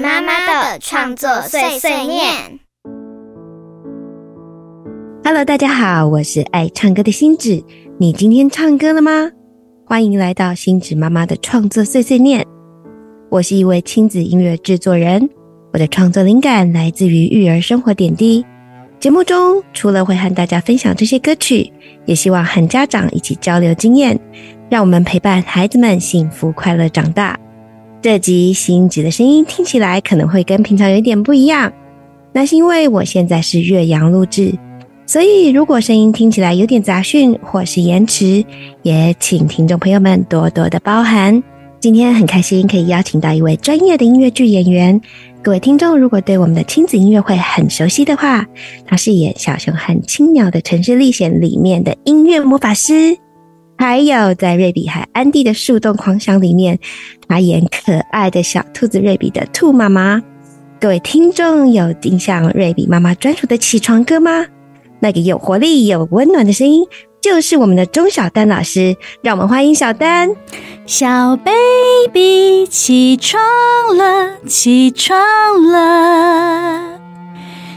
妈妈的创作碎碎念。Hello，大家好，我是爱唱歌的星子。你今天唱歌了吗？欢迎来到星子妈妈的创作碎碎念。我是一位亲子音乐制作人，我的创作灵感来自于育儿生活点滴。节目中除了会和大家分享这些歌曲，也希望和家长一起交流经验，让我们陪伴孩子们幸福快乐长大。这集星子的声音听起来可能会跟平常有点不一样，那是因为我现在是岳阳录制，所以如果声音听起来有点杂讯或是延迟，也请听众朋友们多多的包涵。今天很开心可以邀请到一位专业的音乐剧演员。各位听众，如果对我们的亲子音乐会很熟悉的话，他是演《小熊和青鸟的城市历险》里面的音乐魔法师，还有在《瑞比和安迪的树洞狂想》里面，他演可爱的小兔子瑞比的兔妈妈。各位听众有印象瑞比妈妈专属的起床歌吗？那个有活力、有温暖的声音。就是我们的钟小丹老师，让我们欢迎小丹。小 baby 起床了，起床了。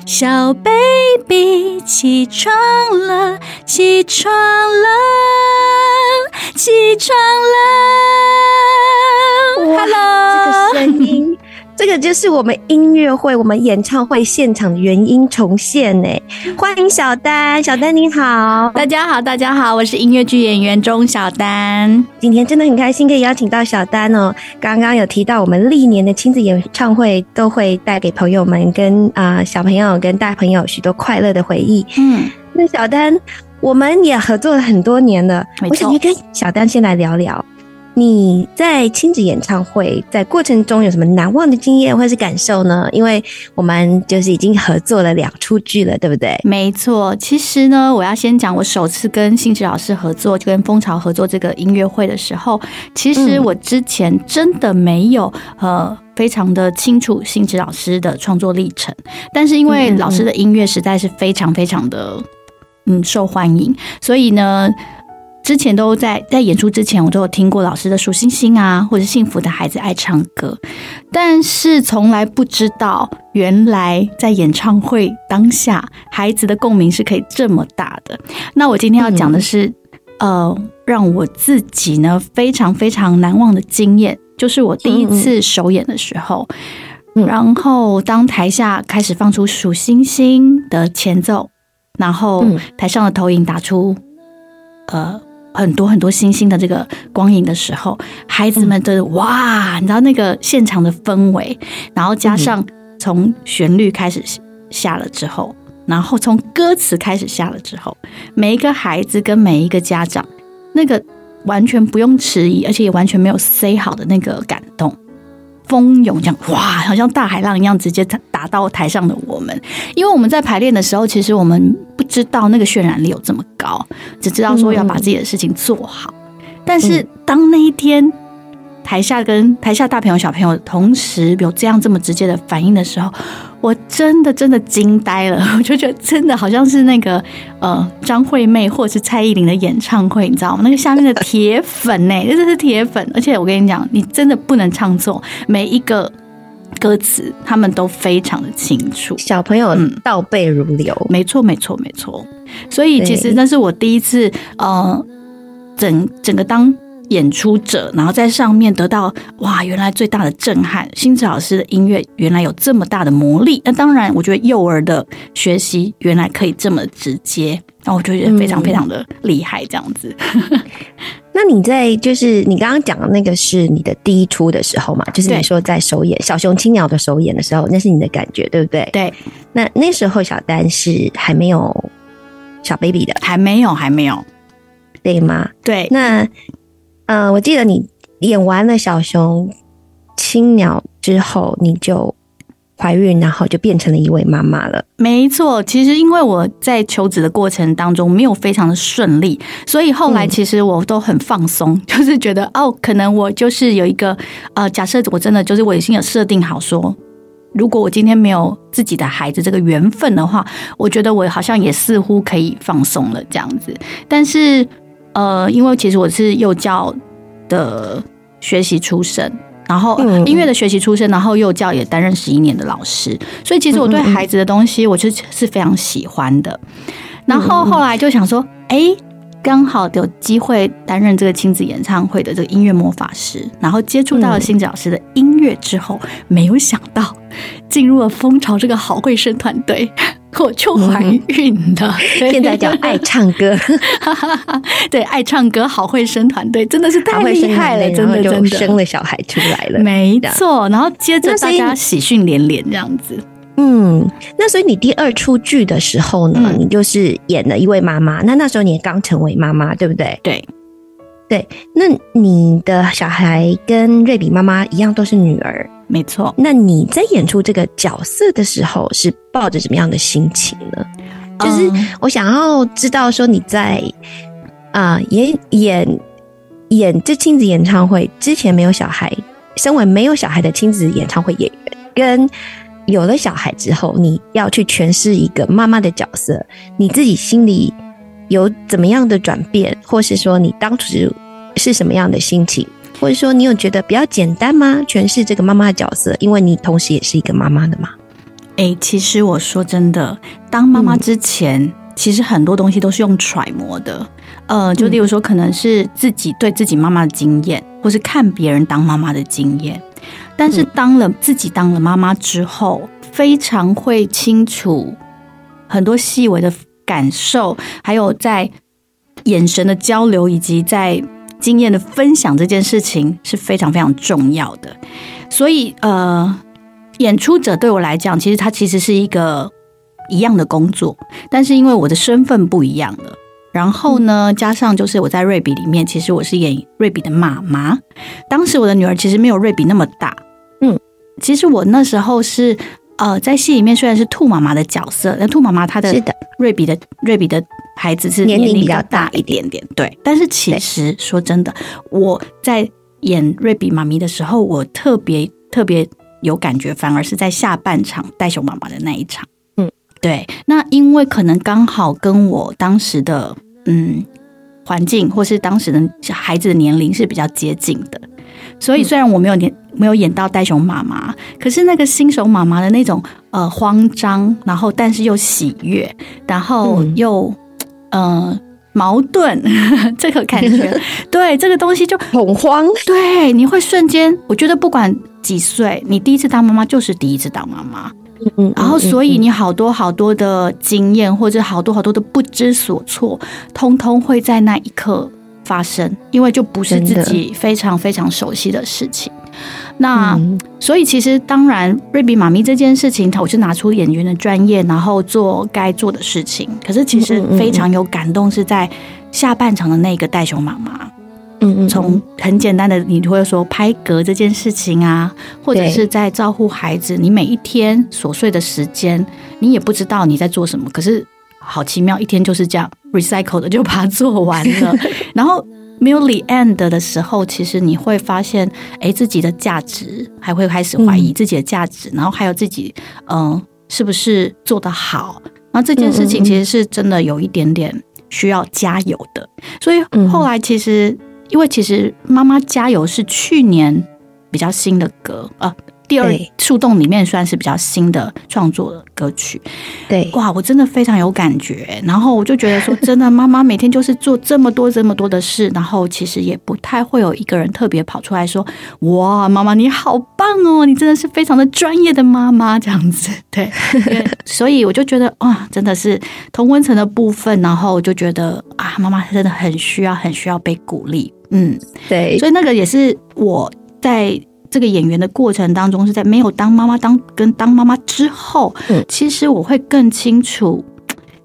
小 baby 起床了，起床了，起床了。Hello，这个声音。这个就是我们音乐会、我们演唱会现场的原音重现呢。欢迎小丹，小丹你好，大家好，大家好，我是音乐剧演员钟小丹。今天真的很开心可以邀请到小丹哦。刚刚有提到我们历年的亲子演唱会都会带给朋友们跟啊小朋友跟大朋友许多快乐的回忆。嗯，那小丹我们也合作了很多年了，我想跟小丹先来聊聊。你在亲子演唱会在过程中有什么难忘的经验或是感受呢？因为我们就是已经合作了两出剧了，对不对？没错，其实呢，我要先讲我首次跟信驰老师合作，就跟蜂巢合作这个音乐会的时候，其实我之前真的没有呃非常的清楚信驰老师的创作历程，但是因为老师的音乐实在是非常非常的嗯受欢迎，所以呢。之前都在在演出之前，我都有听过老师的《数星星》啊，或者《幸福的孩子爱唱歌》，但是从来不知道，原来在演唱会当下，孩子的共鸣是可以这么大的。那我今天要讲的是，呃，让我自己呢非常非常难忘的经验，就是我第一次首演的时候，然后当台下开始放出《数星星》的前奏，然后台上的投影打出，呃。很多很多星星的这个光影的时候，孩子们的哇，你知道那个现场的氛围，然后加上从旋律开始下了之后，然后从歌词开始下了之后，每一个孩子跟每一个家长，那个完全不用迟疑，而且也完全没有 say 好的那个感动。蜂涌这样哇，好像大海浪一样，直接打到台上的我们。因为我们在排练的时候，其实我们不知道那个渲染力有这么高，只知道说要把自己的事情做好。但是当那一天。台下跟台下大朋友小朋友同时有这样这么直接的反应的时候，我真的真的惊呆了。我就觉得真的好像是那个呃张惠妹或者是蔡依林的演唱会，你知道吗？那个下面的铁粉呢，真的是铁粉。而且我跟你讲，你真的不能唱错每一个歌词，他们都非常的清楚。小朋友倒背如流，没错没错没错。所以其实那是我第一次呃整整个当。演出者，然后在上面得到哇，原来最大的震撼，星子老师的音乐原来有这么大的魔力。那当然，我觉得幼儿的学习原来可以这么直接，那我就觉得非常非常的厉害。这样子，那你在就是你刚刚讲的那个是你的第一出的时候嘛？就是你说在首演《小熊青鸟》的首演的时候，那是你的感觉对不对？对。那那时候小丹是还没有小 baby 的，还没有，还没有，对吗？对。那嗯，我记得你演完了小熊、青鸟之后，你就怀孕，然后就变成了一位妈妈了。没错，其实因为我在求子的过程当中没有非常的顺利，所以后来其实我都很放松，就是觉得哦，可能我就是有一个呃，假设我真的就是我已经有设定好说，如果我今天没有自己的孩子这个缘分的话，我觉得我好像也似乎可以放松了这样子，但是。呃，因为其实我是幼教的学习出身，然然后嗯音乐的学习出身，然后幼教也担任十一年的老师，所以其实我对孩子的东西，我就是非常喜欢的。然后后来就想说，哎。刚好有机会担任这个亲子演唱会的这个音乐魔法师，然后接触到了新子老师的音乐之后，没有想到进入了蜂巢这个好会生团队，我就怀孕了。现在叫爱唱歌，对，爱唱歌好会生团队真的是太厉害了，真的真的生了小孩出来了。没错。然后接着大家喜讯连连这样子。嗯，那所以你第二出剧的时候呢，嗯你就是演了一位妈妈。那那时候你也刚成为妈妈，对不对？对，对。那你的小孩跟瑞比妈妈一样都是女儿。没错。那你在演出这个角色的时候，是抱着什么样的心情呢？就是嗯我想要知道说你在啊、演演演这亲子演唱会之前没有小孩，身为没有小孩的亲子演唱会演员，跟有了小孩之后，你要去诠释一个妈妈的角色，你自己心里有怎么样的转变，或是说你当时是什么样的心情，或者说你有觉得比较简单吗？诠释这个妈妈的角色，因为你同时也是一个妈妈的嘛。哎、其实我说真的，当妈妈之前，其实很多东西都是用揣摩的。呃，就例如说，可能是自己对自己妈妈的经验，或是看别人当妈妈的经验。但是当了自己当了妈妈之后，非常会清楚很多细微的感受，还有在眼神的交流，以及在经验的分享这件事情是非常非常重要的。所以，呃，演出者对我来讲，其实它其实是一个一样的工作，但是因为我的身份不一样了。然后呢，加上就是我在瑞比里面，其实我是演瑞比的妈妈。当时我的女儿其实没有瑞比那么大，嗯，其实我那时候是呃，在戏里面虽然是兔妈妈的角色，但兔妈妈她的瑞比的瑞比的孩子是年龄龄比较大大一点点，对。但是其实说真的，我在演瑞比妈咪的时候，我特别特别有感觉，反而是在下半场带熊妈妈的那一场。嗯，对。那因为可能刚好跟我当时的嗯环境，或是当时的小孩子的年龄是比较接近的，所以虽然我没有演没有演到袋熊妈妈，可是那个新手妈妈的那种呃慌张，然后但是又喜悦，然后嗯又、呃矛盾 这个感觉，对这个东西就恐慌，对你会瞬间，我觉得不管几岁，你第一次当妈妈就是第一次当妈妈，嗯，然后所以嗯你好多好多的经验，或者好多好多的不知所措，通通会在那一刻发生，因为就不是自己非常非常熟悉的事情。那、嗯所以其实当然，瑞比妈咪这件事情，我是拿出演员的专业，然后做该做的事情。可是其实非常有感动，是在下半场的那个袋熊妈妈。嗯嗯从很简单的，你会说拍嗝这件事情啊，或者是在照顾孩子，你每一天琐碎的时间，你也不知道你在做什么，可是好奇妙，一天就是这样 recycle 的就把它做完了，然后。没有 the end 的时候，其实你会发现，哎，自己的价值还会开始怀疑嗯自己的价值，然后还有自己，嗯、是不是做得好？那这件事情其实是真的有一点点需要加油的。所以嗯后来其实，因为其实妈妈加油是去年比较新的歌，呃，第二树洞里面算是比较新的创作的歌曲。对，哇，我真的非常有感觉。然后我就觉得说，真的，妈妈每天就是做这么多这么多的事，然后其实也不太会有一个人特别跑出来说：“哇，妈妈你好棒哦，你真的是非常的专业的妈妈。”这样子，对。所以我就觉得哇，真的是同温层的部分，然后我就觉得啊，妈妈真的很需要，很需要被鼓励。嗯，对，所以那个也是我在这个演员的过程当中，是在没有当妈妈当跟当妈妈之后，嗯其实我会更清楚，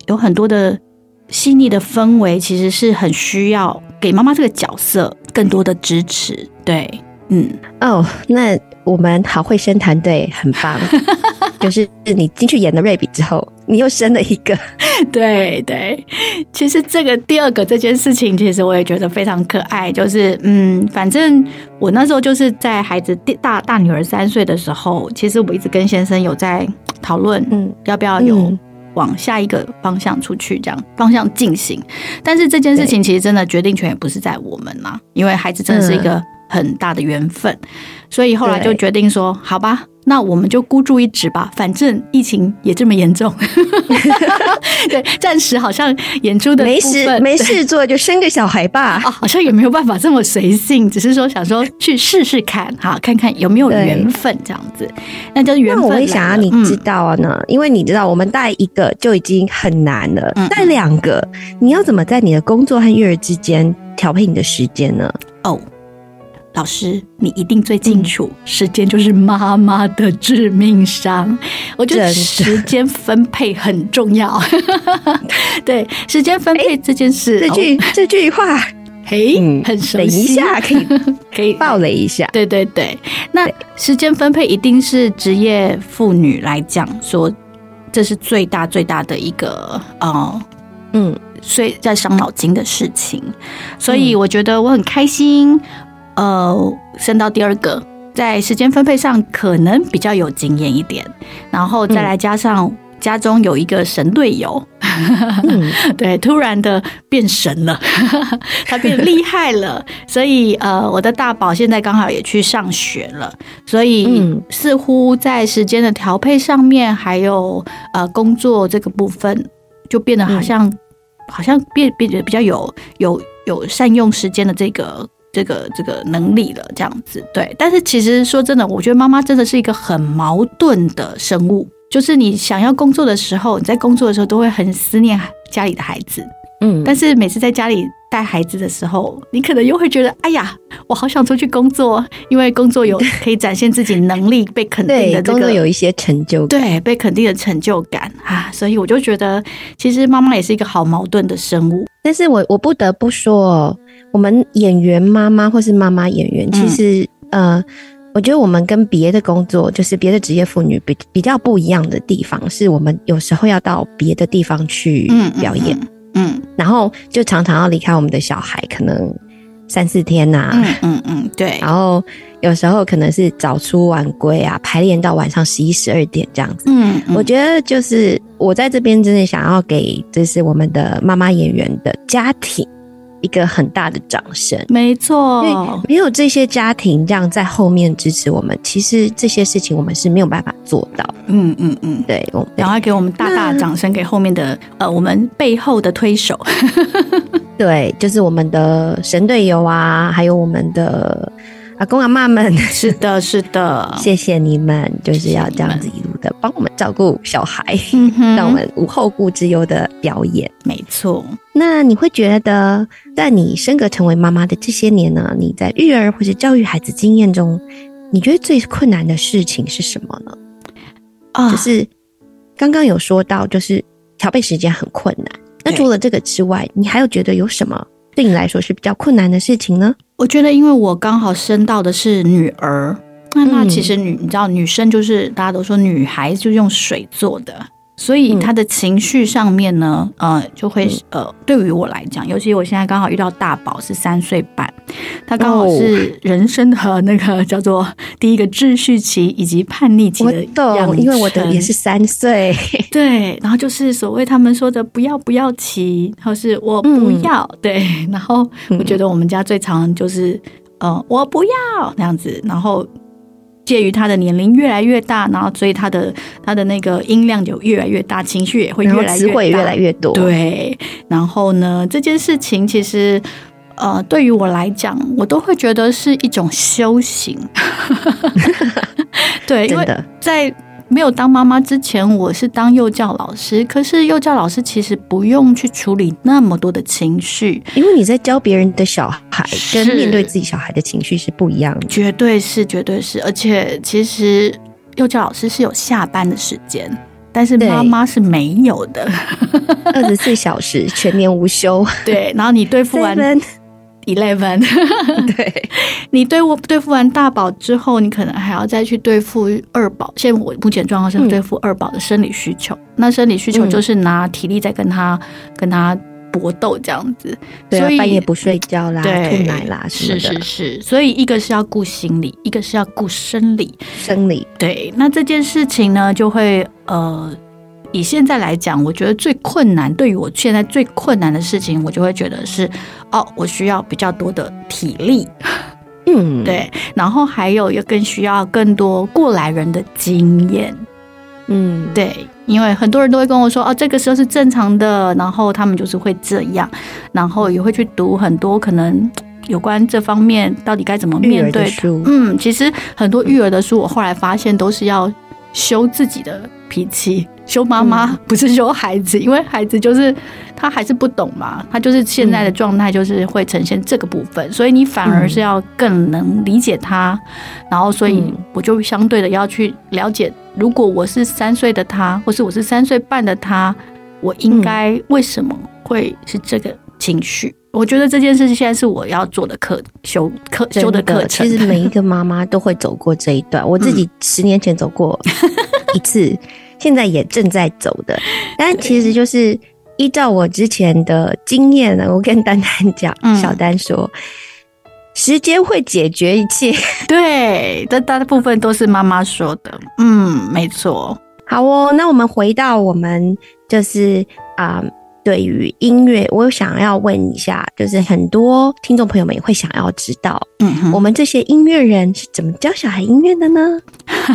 有很多的细腻的氛围，其实是很需要给妈妈这个角色更多的支持。对，嗯，哦，那我们好会生团队很棒，就是你进去演了瑞比之后，你又生了一个，对对，其实这个第二个这件事情，其实我也觉得非常可爱。就是嗯，反正我那时候就是在孩子第大大女儿三岁的时候，其实我一直跟先生有在讨论，嗯要不要有嗯往下一个方向出去，这样方向进行。但是这件事情其实真的决定权也不是在我们啦，因为孩子真的是一个很大的缘分，所以后来就决定说，好吧，那我们就孤注一掷吧，反正疫情也这么严重，对，暂时好像演出的没事没事做就生个小孩吧。啊，好像也没有办法这么随性，只是说想说去试试看，哈，看看有没有缘分这样子。那就是缘那我分来了。会想要你知嗯道啊呢，因为你知道我们带一个就已经很难了嗯，带两个，你要怎么在你的工作和育儿之间调配你的时间呢？哦，老师，你一定最清嗯楚，时间就是妈妈的致命伤。我觉得时间分配很重要。对，时间分配这件事，这句哦这句话，嘿，嗯很熟等一悉，下可以 可以爆雷一下。对对对，那时间分配一定是职业妇女来讲说，这是最大最大的一个哦，嗯，所以在伤脑筋的事情。所以我觉得我很开心，呃，升到第二个，在时间分配上可能比较有经验一点，然后再来加上家中有一个神队友。嗯 对，突然的变神了，他变厉害了，所以呃，我的大宝现在刚好也去上学了，所以嗯似乎在时间的调配上面，还有呃工作这个部分，就变得好像、好像变变得比较有有有善用时间的这个。这个这个能力了，这样子对，但是其实说真的，我觉得妈妈真的是一个很矛盾的生物，就是你想要工作的时候，你在工作的时候都会很思念家里的孩子，嗯，但是每次在家里带孩子的时候，你可能又会觉得，哎呀，我好想出去工作，因为工作有可以展现自己能力、被肯定的这个有一些成就感。对被肯定的成就感啊，所以我就觉得，其实妈妈也是一个好矛盾的生物。但是我我不得不说哦，我们演员妈妈或是妈妈演员，其实、呃，我觉得我们跟别的工作，就是别的职业妇女比比较不一样的地方，是我们有时候要到别的地方去嗯，表演，嗯，嗯然后就常常要离开我们的小孩，可能三四天呐、嗯嗯嗯，对，然后有时候可能是早出晚归啊，排练到晚上十一十二点这样子。嗯，嗯。我觉得就是我在这边真的想要给就是我们的妈妈演员的家庭一个很大的掌声，没错因为，没有这些家庭这样在后面支持我们，其实这些事情我们是没有办法做到。嗯嗯嗯。对，我们赶快给我们大大的掌声，给后面的呃，我们背后的推手。对，就是我们的神队友啊，还有我们的阿公阿妈们，是的，是的，谢谢你们，就是要这样子一路的帮我们照顾小孩，嗯让我们无后顾之忧的表演。没错。那你会觉得，在你升格成为妈妈的这些年呢，你在育儿或者教育孩子经验中，你觉得最困难的事情是什么呢？啊就是刚刚有说到，就是调配时间很困难。那除了这个之外，你还有觉得有什么对你来说是比较困难的事情呢？我觉得，因为我刚好生到的是女儿，那那嗯其实女，你知道，女生就是大家都说女孩就是用水做的，所以他的情绪上面呢，呃，就会呃，对于我来讲，尤其我现在刚好遇到大宝是三岁半，他刚好是人生的那个 叫做第一个秩序期以及叛逆期的懂，养因为我的成也是三岁。对，然后就是所谓他们说的不要不要骑，或是我不嗯。要，对，然后我觉得我们家最常就是呃我不要那样子，然后介于他的年龄越来越大，然后所以他的他的那个音量就越来越大，情绪也会越来越大词汇越来越多。，对，然后呢，这件事情其实。呃，对于我来讲，我都会觉得是一种修行。对，因为，在没有当妈妈之前，我是当幼教老师。可是幼教老师其实不用去处理那么多的情绪，因为你在教别人的小孩，跟面对自己小孩的情绪是不一样的。绝对是，绝对是。而且其实幼教老师是有下班的时间，但是对妈妈是没有的。二十四小时全年无休。对，然后你对付完 Eleven，对，你对我对付完大宝之后，你可能还要再去对付二宝。现在我目前状况是嗯对付二宝的生理需求，那生理需求嗯就是拿体力在跟他跟他搏斗这样子。对啊所以，半夜不睡觉啦，对吐奶啦什么是，是是，所以一个是要顾心理，一个是要顾生理。生理对，那这件事情呢，就会呃，以现在来讲，我觉得最困难，对于我现在最困难的事情，我就会觉得是哦，我需要比较多的体力。嗯，对，然后还有也更需要更多过来人的经验。嗯，对，因为很多人都会跟我说，哦，这个时候是正常的，然后他们就是会这样，然后也会去读很多可能有关这方面到底该怎么面对书，嗯，其实很多育儿的书，我后来发现都是要修自己的脾气，修妈妈，不是修孩子，因为孩子就是他还是不懂嘛，他就是现在的状态就是会呈现这个部分，所以你反而是要更能理解他，然后所以嗯我就相对的要去了解，如果我是三岁的他，或是我是三岁半的他，我应该为什么会是这个情绪？我觉得这件事情现在是我要做的课修课修的课程。其实每一个妈妈都会走过这一段，我自己十年前走过一次，现在也正在走的。但其实就是依照我之前的经验呢，我跟丹丹讲，嗯小丹说，时间会解决一切。对，这大部分都是妈妈说的。嗯，没错。好哦，那我们回到我们就是啊、对于音乐，我想要问一下，就是很多听众朋友们也会想要知道，嗯我们这些音乐人是怎么教小孩音乐的呢？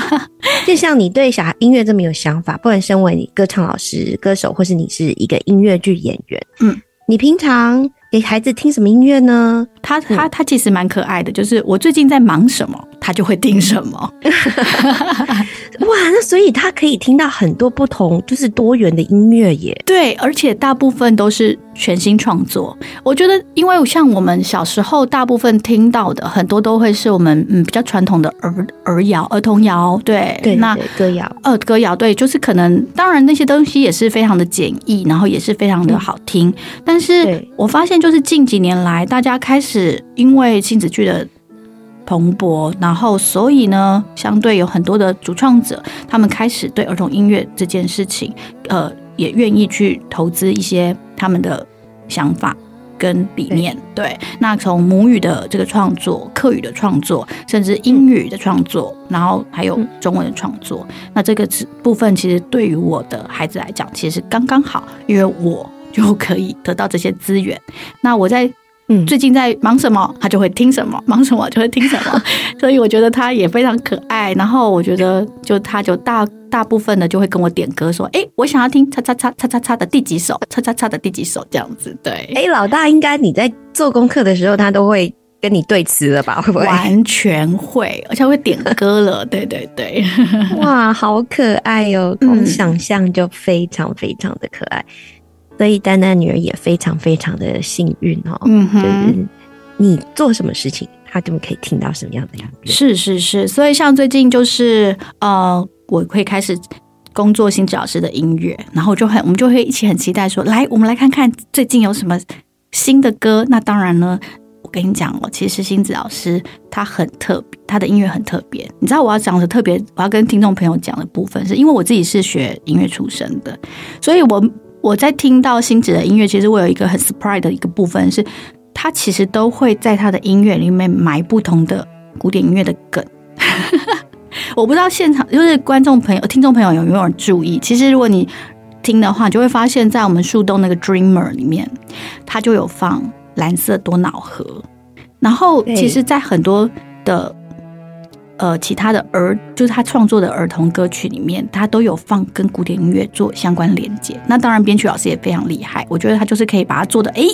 就像你对小孩音乐这么有想法，不管身为你歌唱老师、歌手，或是你是一个音乐剧演员，嗯，你平常给孩子听什么音乐呢？他他他其实蛮可爱的，就是我最近在忙什么，他就会听什么。哇，那所以他可以听到很多不同，就是多元的音乐耶。对，而且大部分都是全新创作。我觉得，因为像我们小时候大部分听到的，很多都会是我们嗯比较传统的儿儿谣、儿童谣。对，对，那歌谣，呃，歌谣对，就是可能，当然那些东西也是非常的简易，然后也是非常的好听。但是我发现，就是近几年来，大家开始因为亲子剧的蓬勃，然后所以呢，相对有很多的主创者，他们开始对儿童音乐这件事情，呃，也愿意去投资一些他们的想法。跟理念对，那从母语的这个创作、客语的创作，甚至英语的创作，然后还有嗯中文的创作，那这个是部分其实对于我的孩子来讲，其实刚刚好，因为我就可以得到这些资源。那我在嗯，最近在忙什么，他就会听什么；忙什么就会听什么。所以我觉得他也非常可爱。然后我觉得，就他就大大部分的就会跟我点歌，说：“哎，我想要听叉叉叉叉叉叉的第几首，叉叉叉的第几首这样子。”对，哎、老大应该你在做功课的时候，他都会跟你对词了吧？会不会？完全会，而且会点歌了。对对对，哇，好可爱哟、嗯光想象就非常非常的可爱。所以丹丹女儿也非常非常的幸运哦，嗯哼就是你做什么事情，她就可以听到什么样的音乐。是是是，所以像最近就是呃，我会开始工作新指老师的音乐，然后就很我们就会一起很期待说，来我们来看看最近有什么新的歌。那当然呢，我跟你讲哦，其实星子老师他很特别，他的音乐很特别。你知道我要讲的特别，我要跟听众朋友讲的部分，是因为我自己是学音乐出身的，所以我我在听到星子的音乐，其实我有一个很 surprise 的一个部分是，他其实都会在他的音乐里面埋不同的古典音乐的梗。我不知道现场就是观众朋友、听众朋友有没有人注意？其实如果你听的话，就会发现，在我们树洞那个 Dreamer 里面，它就有放蓝色多瑙河。然后，其实，在很多的呃其他的儿，就是他创作的儿童歌曲里面，他都有放跟古典音乐做相关连接。那当然，编曲老师也非常厉害，我觉得他就是可以把它做的诶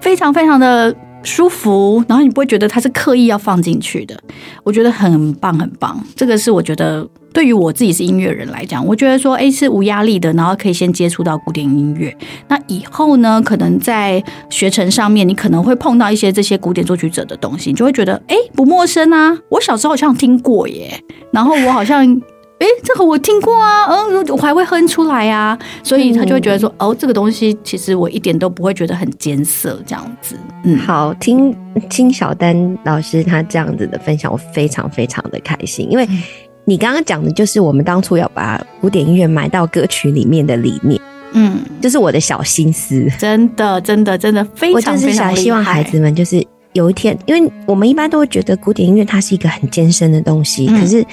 非常非常的舒服，然后你不会觉得它是刻意要放进去的。我觉得很棒，很棒。这个是我觉得对于我自己是音乐人来讲，我觉得说，哎，是无压力的，然后可以先接触到古典音乐。那以后呢，可能在学程上面，你可能会碰到一些这些古典作曲者的东西，你就会觉得，哎，不陌生啊，我小时候好像听过耶，然后我好像。哎，这个我听过啊，嗯，我还会哼出来啊，所以他就会觉得说，哦，这个东西其实我一点都不会觉得很艰涩，这样子，嗯，好听听小丹老师他这样子的分享，我非常非常的开心，因为嗯。你刚刚讲的就是我们当初要把古典音乐埋到歌曲里面的理念，嗯，就是我的小心思。真的，真的，真的非常非常希望孩子们就是有一天，因为我们一般都会觉得古典音乐它是一个很艰深的东西，嗯。可是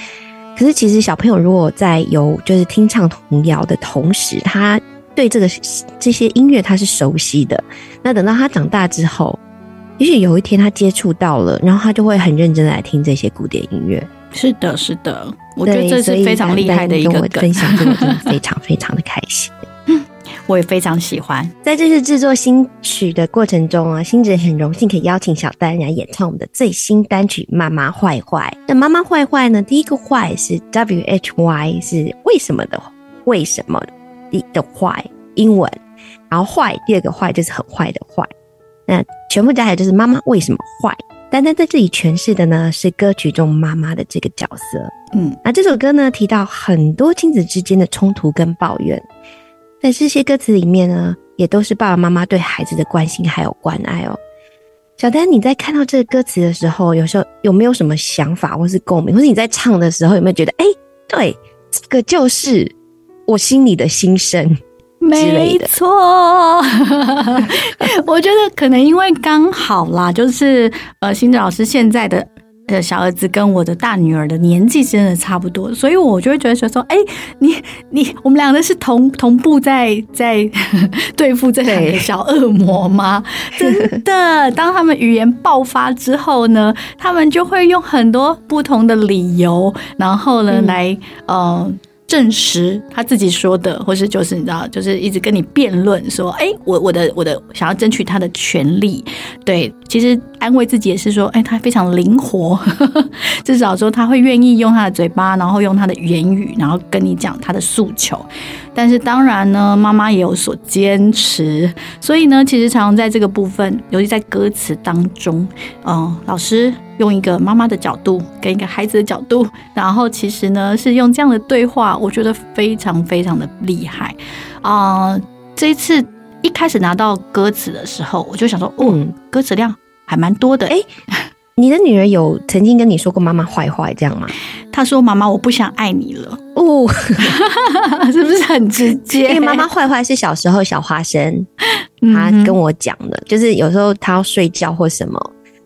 可是其实小朋友如果在有就是听唱童谣的同时，他对这个这些音乐他是熟悉的，那等到他长大之后。也许有一天他接触到了，然后他就会很认真的来听这些古典音乐。是的，是的，我觉得这是非常厉害的一个梗。分享这个真的 非常非常的开心。我也非常喜欢，在这次制作新曲的过程中啊，星子很荣幸可以邀请小丹来演唱我们的最新单曲《妈妈坏坏》。那《妈妈坏坏》呢？第一个坏是 W H Y，是为什么的为什么的坏英文，然后坏第二个坏就是很坏的坏。那全部加起来就是妈妈为什么坏？丹丹在这里诠释的呢是歌曲中妈妈的这个角色。嗯，那这首歌呢提到很多亲子之间的冲突跟抱怨。在这些歌词里面呢，也都是爸爸妈妈对孩子的关心还有关爱哦。小丹，你在看到这个歌词的时候，有时候有没有什么想法或是共鸣，或是你在唱的时候有没有觉得，哎，对，这个就是我心里的心声？没错，我觉得可能因为刚好啦，就是呃，新子老师现在的。的小儿子跟我的大女儿的年纪真的差不多，所以我就会觉得说说，哎，你你我们两个是同同步在在 对付这两个小恶魔吗？真的，当他们语言爆发之后呢，他们就会用很多不同的理由，然后呢来呃。证实他自己说的，或是就是你知道，就是一直跟你辩论说，哎，我我的我的想要争取他的权利，对，其实安慰自己也是说，哎，他非常灵活，至少说他会愿意用他的嘴巴，然后用他的言语，然后跟你讲他的诉求。但是当然呢，妈妈也有所坚持，所以呢，其实常常在这个部分，尤其在歌词当中，嗯，老师用一个妈妈的角度跟一个孩子的角度，然后其实呢是用这样的对话，我觉得非常非常的厉害啊！这一次一开始拿到歌词的时候，我就想说，嗯，歌词量还蛮多的，哎。你的女儿有曾经跟你说过妈妈坏坏这样吗？她说：“妈妈，我不想爱你了。”哦，是不是很直接？因为妈妈坏坏是小时候小花生，她跟我讲的，就是有时候她要睡觉或什么，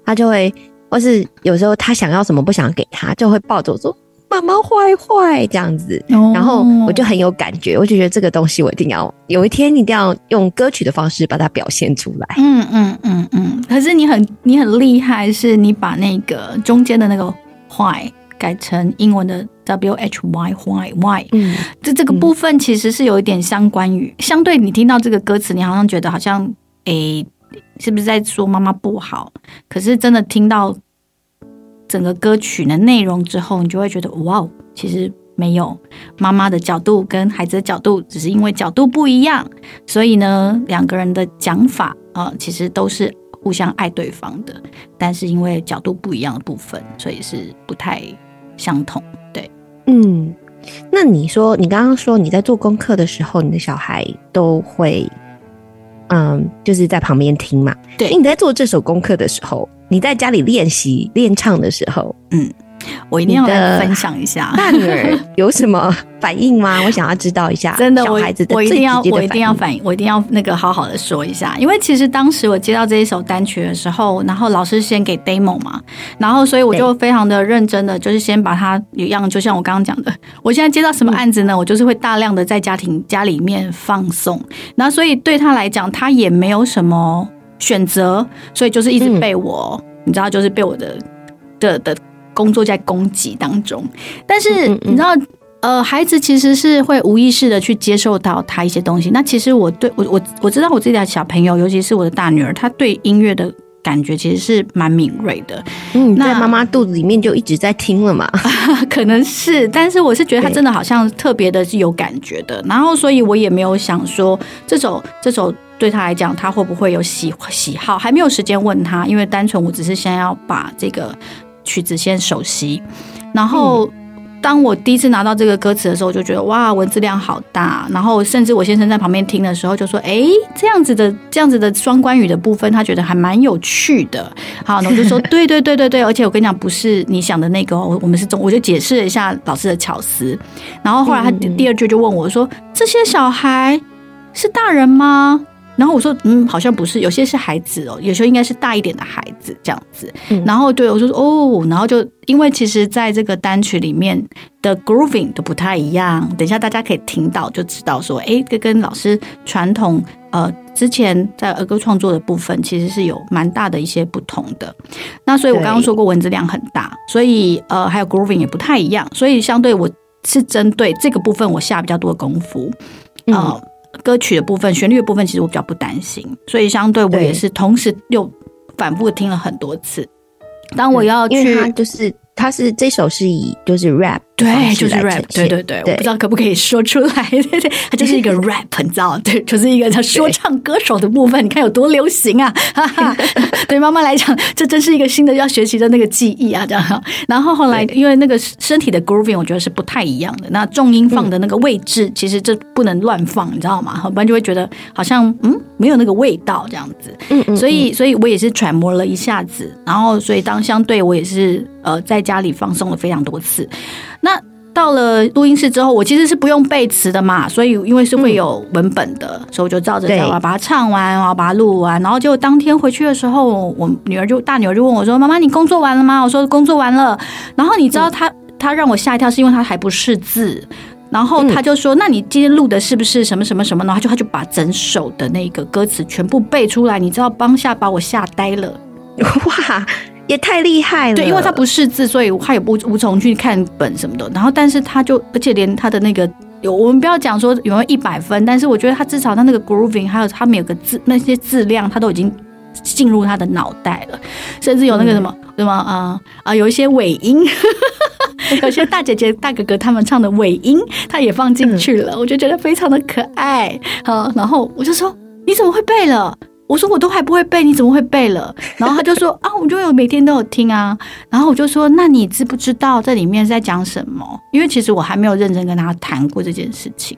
她就会，或是有时候她想要什么不想给她，就会抱着我说。妈妈坏坏这样子，然后我就很有感觉，我就觉得这个东西我一定要有一天一定要用歌曲的方式把它表现出来。嗯嗯嗯嗯。可是你很你很厉害，是你把那个中间的那个坏改成英文的 W H Y Y Y。嗯，这这个部分其实是有一点相关语，相对你听到这个歌词，你好像觉得好像诶，是不是在说妈妈不好？可是真的听到。整个歌曲的内容之后，你就会觉得哇，其实没有妈妈的角度跟孩子的角度，只是因为角度不一样，所以呢，两个人的讲法啊，其实都是互相爱对方的，但是因为角度不一样的部分，所以是不太相同。对，嗯，那你说，你刚刚说你在做功课的时候，你的小孩都会，嗯，就是在旁边听嘛？对，你在做这首功课的时候。你在家里练习练唱的时候，嗯。我一定要分享一下 大女儿有什么反应吗？我想要知道一下。真的，我孩子的我一定要我一定要反应，我一定要那个好好的说一下。因为其实当时我接到这一首单曲的时候，然后老师先给 demo 嘛，然后所以我就非常的认真的，就是先把它一样，就像我刚刚讲的，我现在接到什么案子呢？我就是会大量的在家庭家里面放送，然后所以对他来讲，他也没有什么选择，所以就是一直被我，你知道，就是被我的的的。工作在攻击当中，但是你知道，呃，孩子其实是会无意识的去接受到他一些东西。那其实我对我我我知道我自己的小朋友，尤其是我的大女儿，她对音乐的感觉其实是蛮敏锐的。嗯，那妈妈肚子里面就一直在听了嘛，可能是。但是我是觉得她真的好像特别的是有感觉的。然后，所以我也没有想说这首这首对他来讲，他会不会有喜喜好，还没有时间问他，因为单纯我只是先要把这个。曲子先熟悉，然后当我第一次拿到这个歌词的时候，我就觉得哇，文字量好大。然后甚至我先生在旁边听的时候就说：“哎，这样子的这样子的双关语的部分，他觉得还蛮有趣的。”好，那我就说：“对对对对对。”而且我跟你讲，不是你想的那个，我我们是中，我就解释了一下老师的巧思。然后后来他第二句就问我说：“这些小孩是大人吗？”然后我说，嗯，好像不是，有些是孩子哦，有时候应该是大一点的孩子这样子。然后对我就说，哦，然后就因为其实在这个单曲里面的 grooving 都不太一样，等一下大家可以听到就知道说，哎，这跟老师传统呃之前在儿歌创作的部分其实是有蛮大的一些不同的。那所以我刚刚说过文字量很大，所以呃还有 grooving 也不太一样，所以相对我是针对这个部分我下比较多的功夫，嗯。歌曲的部分、旋律的部分，其实我比较不担心，所以相对我也是同时又反复听了很多次。当我要去，就是它是这首是以就是 rap。对，就是 rap，对对对，我不知道可不可以说出来，对对，它就是一个 rap，你知道，对，就是一个他说唱歌手的部分，你看有多流行啊！对妈妈来讲，这真是一个新的要学习的那个记忆啊，这样。然后后来，因为那个身体的 grooving，我觉得是不太一样的。那重音放的那个位置，其实这不能乱放，你知道吗？不然就会觉得好像嗯没有那个味道这样子。嗯嗯。所以，所以我也是揣摩了一下子，然后所以当相对我也是呃在家里放松了非常多次。那到了录音室之后，我其实是不用背词的嘛，所以因为是会有文本的，所以我就照着讲，我要把它唱完，我要把它录完。然后结果当天回去的时候，我女儿就大女儿就问我说：“妈妈，你工作完了吗？”我说：“工作完了。”然后你知道她她让我吓一跳，是因为她还不识字，然后她就说：“那你今天录的是不是什么什么什么？”然后就她就把整首的那个歌词全部背出来，你知道当下把我吓呆了，哇！也太厉害了，对，因为他不识字，所以他也不无从去看本什么的。然后，但是他就，而且连他的那个，有我们不要讲说有没有一百分，但是我觉得他至少他那个 grooving，还有他们有个字那些字量，他都已经进入他的脑袋了。甚至有那个什么什么啊啊，有一些尾音，有些大姐姐大哥哥他们唱的尾音，他也放进去了，我就觉得非常的可爱。好，然后我就说你怎么会背了？我说我都还不会背，你怎么会背了？然后他就说啊，我就有每天都有听啊。然后我就说，那你知不知道这里面在讲什么？因为其实我还没有认真跟他谈过这件事情。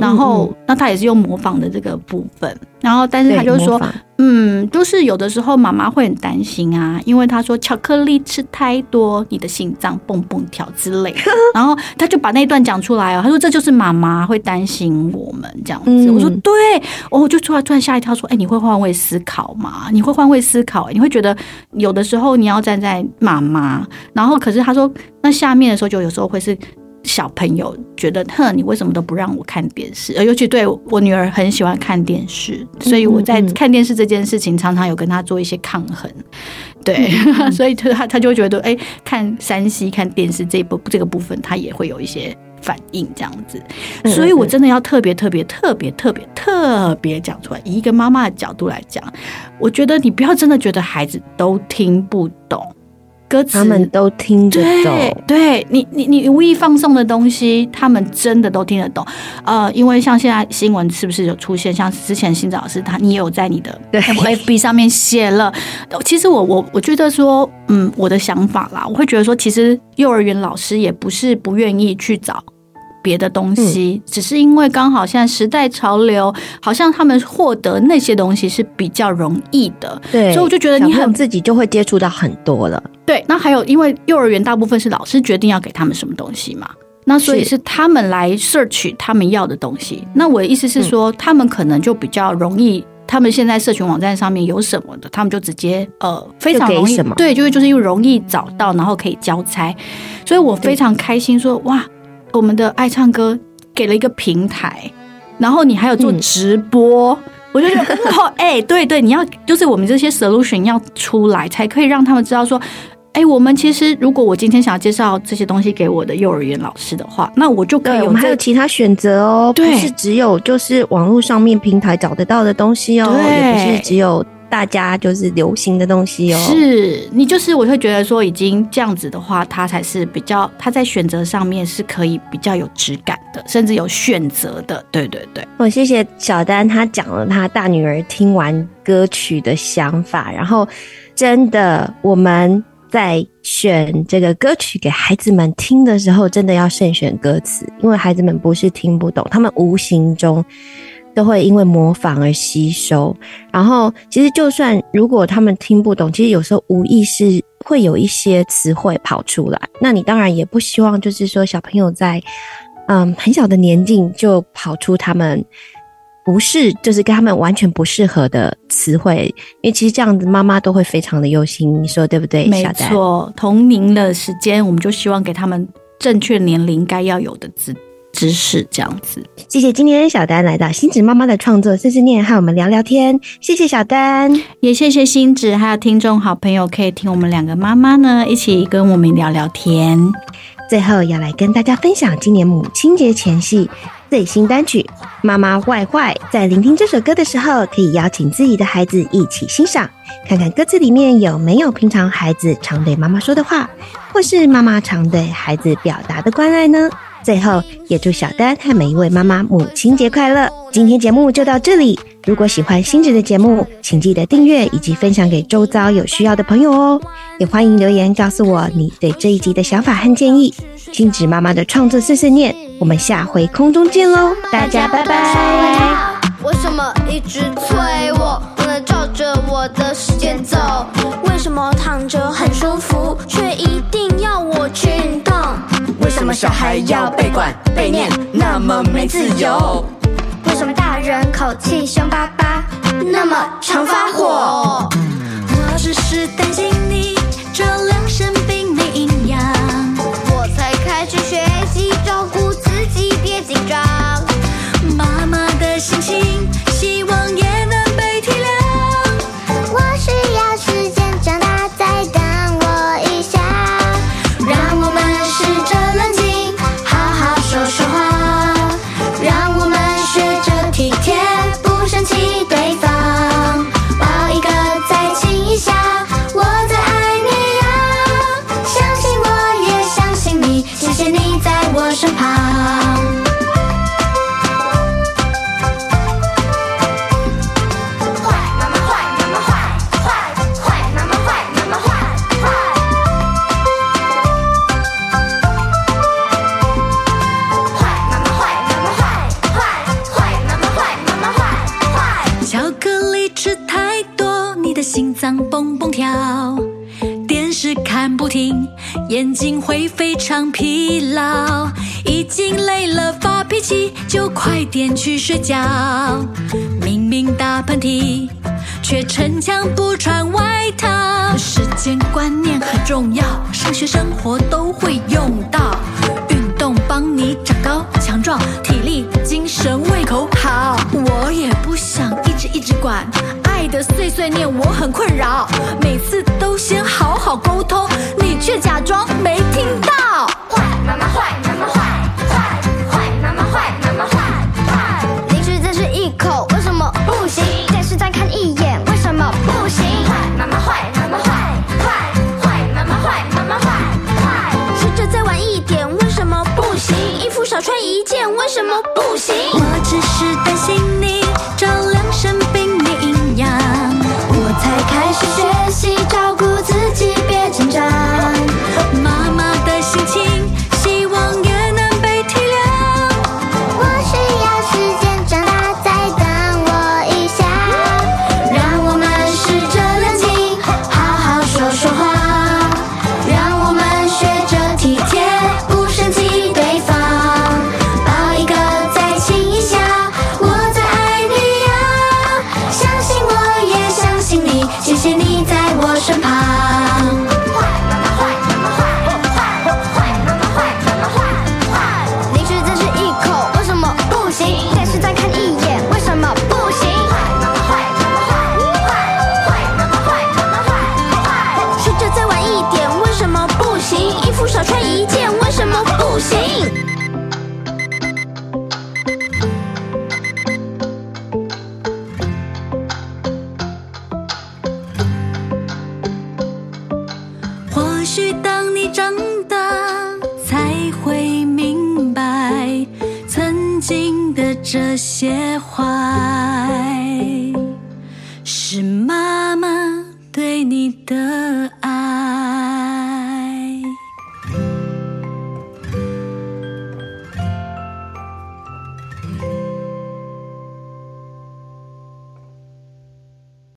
然后那他也是用模仿的这个部分。然后但是他就说。嗯，就是有的时候妈妈会很担心啊，因为他说巧克力吃太多，你的心脏蹦蹦跳之类的。然后他就把那段讲出来哦，他说这就是妈妈会担心我们这样子。我说对，我就突然突然吓一跳，说哎，你会换位思考吗？你会换位思考？你会觉得有的时候你要站在妈妈，然后可是他说那下面的时候就有时候会是。小朋友觉得，哼，你为什么都不让我看电视？尤其对我女儿很喜欢看电视，所以我在看电视这件事情常常有跟她做一些抗衡。对，所以她她就会觉得，哎，看山西看电视这一部这个部分，她也会有一些反应这样子。所以我真的要特别特别特别特别特别讲出来，以一个妈妈的角度来讲，我觉得你不要真的觉得孩子都听不懂。歌词他们都听得懂，对你，你你无意放送的东西，他们真的都听得懂。呃，因为像现在新闻是不是有出现？像之前新老师他，你也有在你的 F B 上面写了。其实我我我觉得说，嗯，我的想法啦，我会觉得说，其实幼儿园老师也不是不愿意去找。别的东西，只是因为刚好现在时代潮流，好像他们获得那些东西是比较容易的，对，所以我就觉得你很自己就会接触到很多了。对，那还有因为幼儿园大部分是老师决定要给他们什么东西嘛，那所以是他们来 search 他们要的东西。那我的意思是说，他们可能就比较容易，他们现在社群网站上面有什么的，他们就直接呃非常容易，对，就是就是又容易找到，然后可以交差。所以我非常开心说哇。我们的爱唱歌给了一个平台，然后你还有做直播，我就觉得哦，哎，对对，你要就是我们这些 solution 要出来，才可以让他们知道说，哎，我们其实如果我今天想要介绍这些东西给我的幼儿园老师的话，那我就可以，我们还有其他选择哦，不是只有就是网络上面平台找得到的东西哦，也不是只有。大家就是流行的东西哦，是你就是我会觉得说，已经这样子的话，他才是比较他在选择上面是可以比较有质感的，甚至有选择的。对对对，我谢谢小丹，他讲了他大女儿听完歌曲的想法，然后真的我们在选这个歌曲给孩子们听的时候，真的要慎选歌词，因为孩子们不是听不懂，他们无形中。都会因为模仿而吸收，然后其实就算如果他们听不懂，其实有时候无意识会有一些词汇跑出来。那你当然也不希望，就是说小朋友在嗯很小的年纪就跑出他们不是，就是跟他们完全不适合的词汇，因为其实这样子妈妈都会非常的忧心，你说对不对？没错，同龄的时间，我们就希望给他们正确年龄该要有的知知识，这样子。谢谢今天小丹来到星子妈妈的创作碎碎念，和我们聊聊天。谢谢小丹，也谢谢星子，还有听众好朋友可以听我们两个妈妈呢一起跟我们聊聊天。最后要来跟大家分享今年母亲节前夕。最新单曲《妈妈坏坏》，在聆听这首歌的时候，可以邀请自己的孩子一起欣赏，看看歌词里面有没有平常孩子常对妈妈说的话，或是妈妈常对孩子表达的关爱呢？最后，也祝小丹和每一位妈妈母亲节快乐！今天节目就到这里。如果喜欢星子的节目，请记得订阅以及分享给周遭有需要的朋友哦。也欢迎留言告诉我你对这一集的想法和建议。星子妈妈的创作碎碎念，我们下回空中见喽！大家拜拜。为什么一直催我，不能照着我的时间走？为什么躺着很舒服，么小孩要被管被念，那么没自由？为什么大人口气凶巴巴，那么常发火？我只是担心睡觉。明明打喷嚏，却逞强不穿外套。时间观念很重要，上学生活都会用到。运动帮你长高强壮，体力、精神、胃口好。我也不想一直一直管，爱的碎碎念我很困扰。每次都先好好沟通，你却假装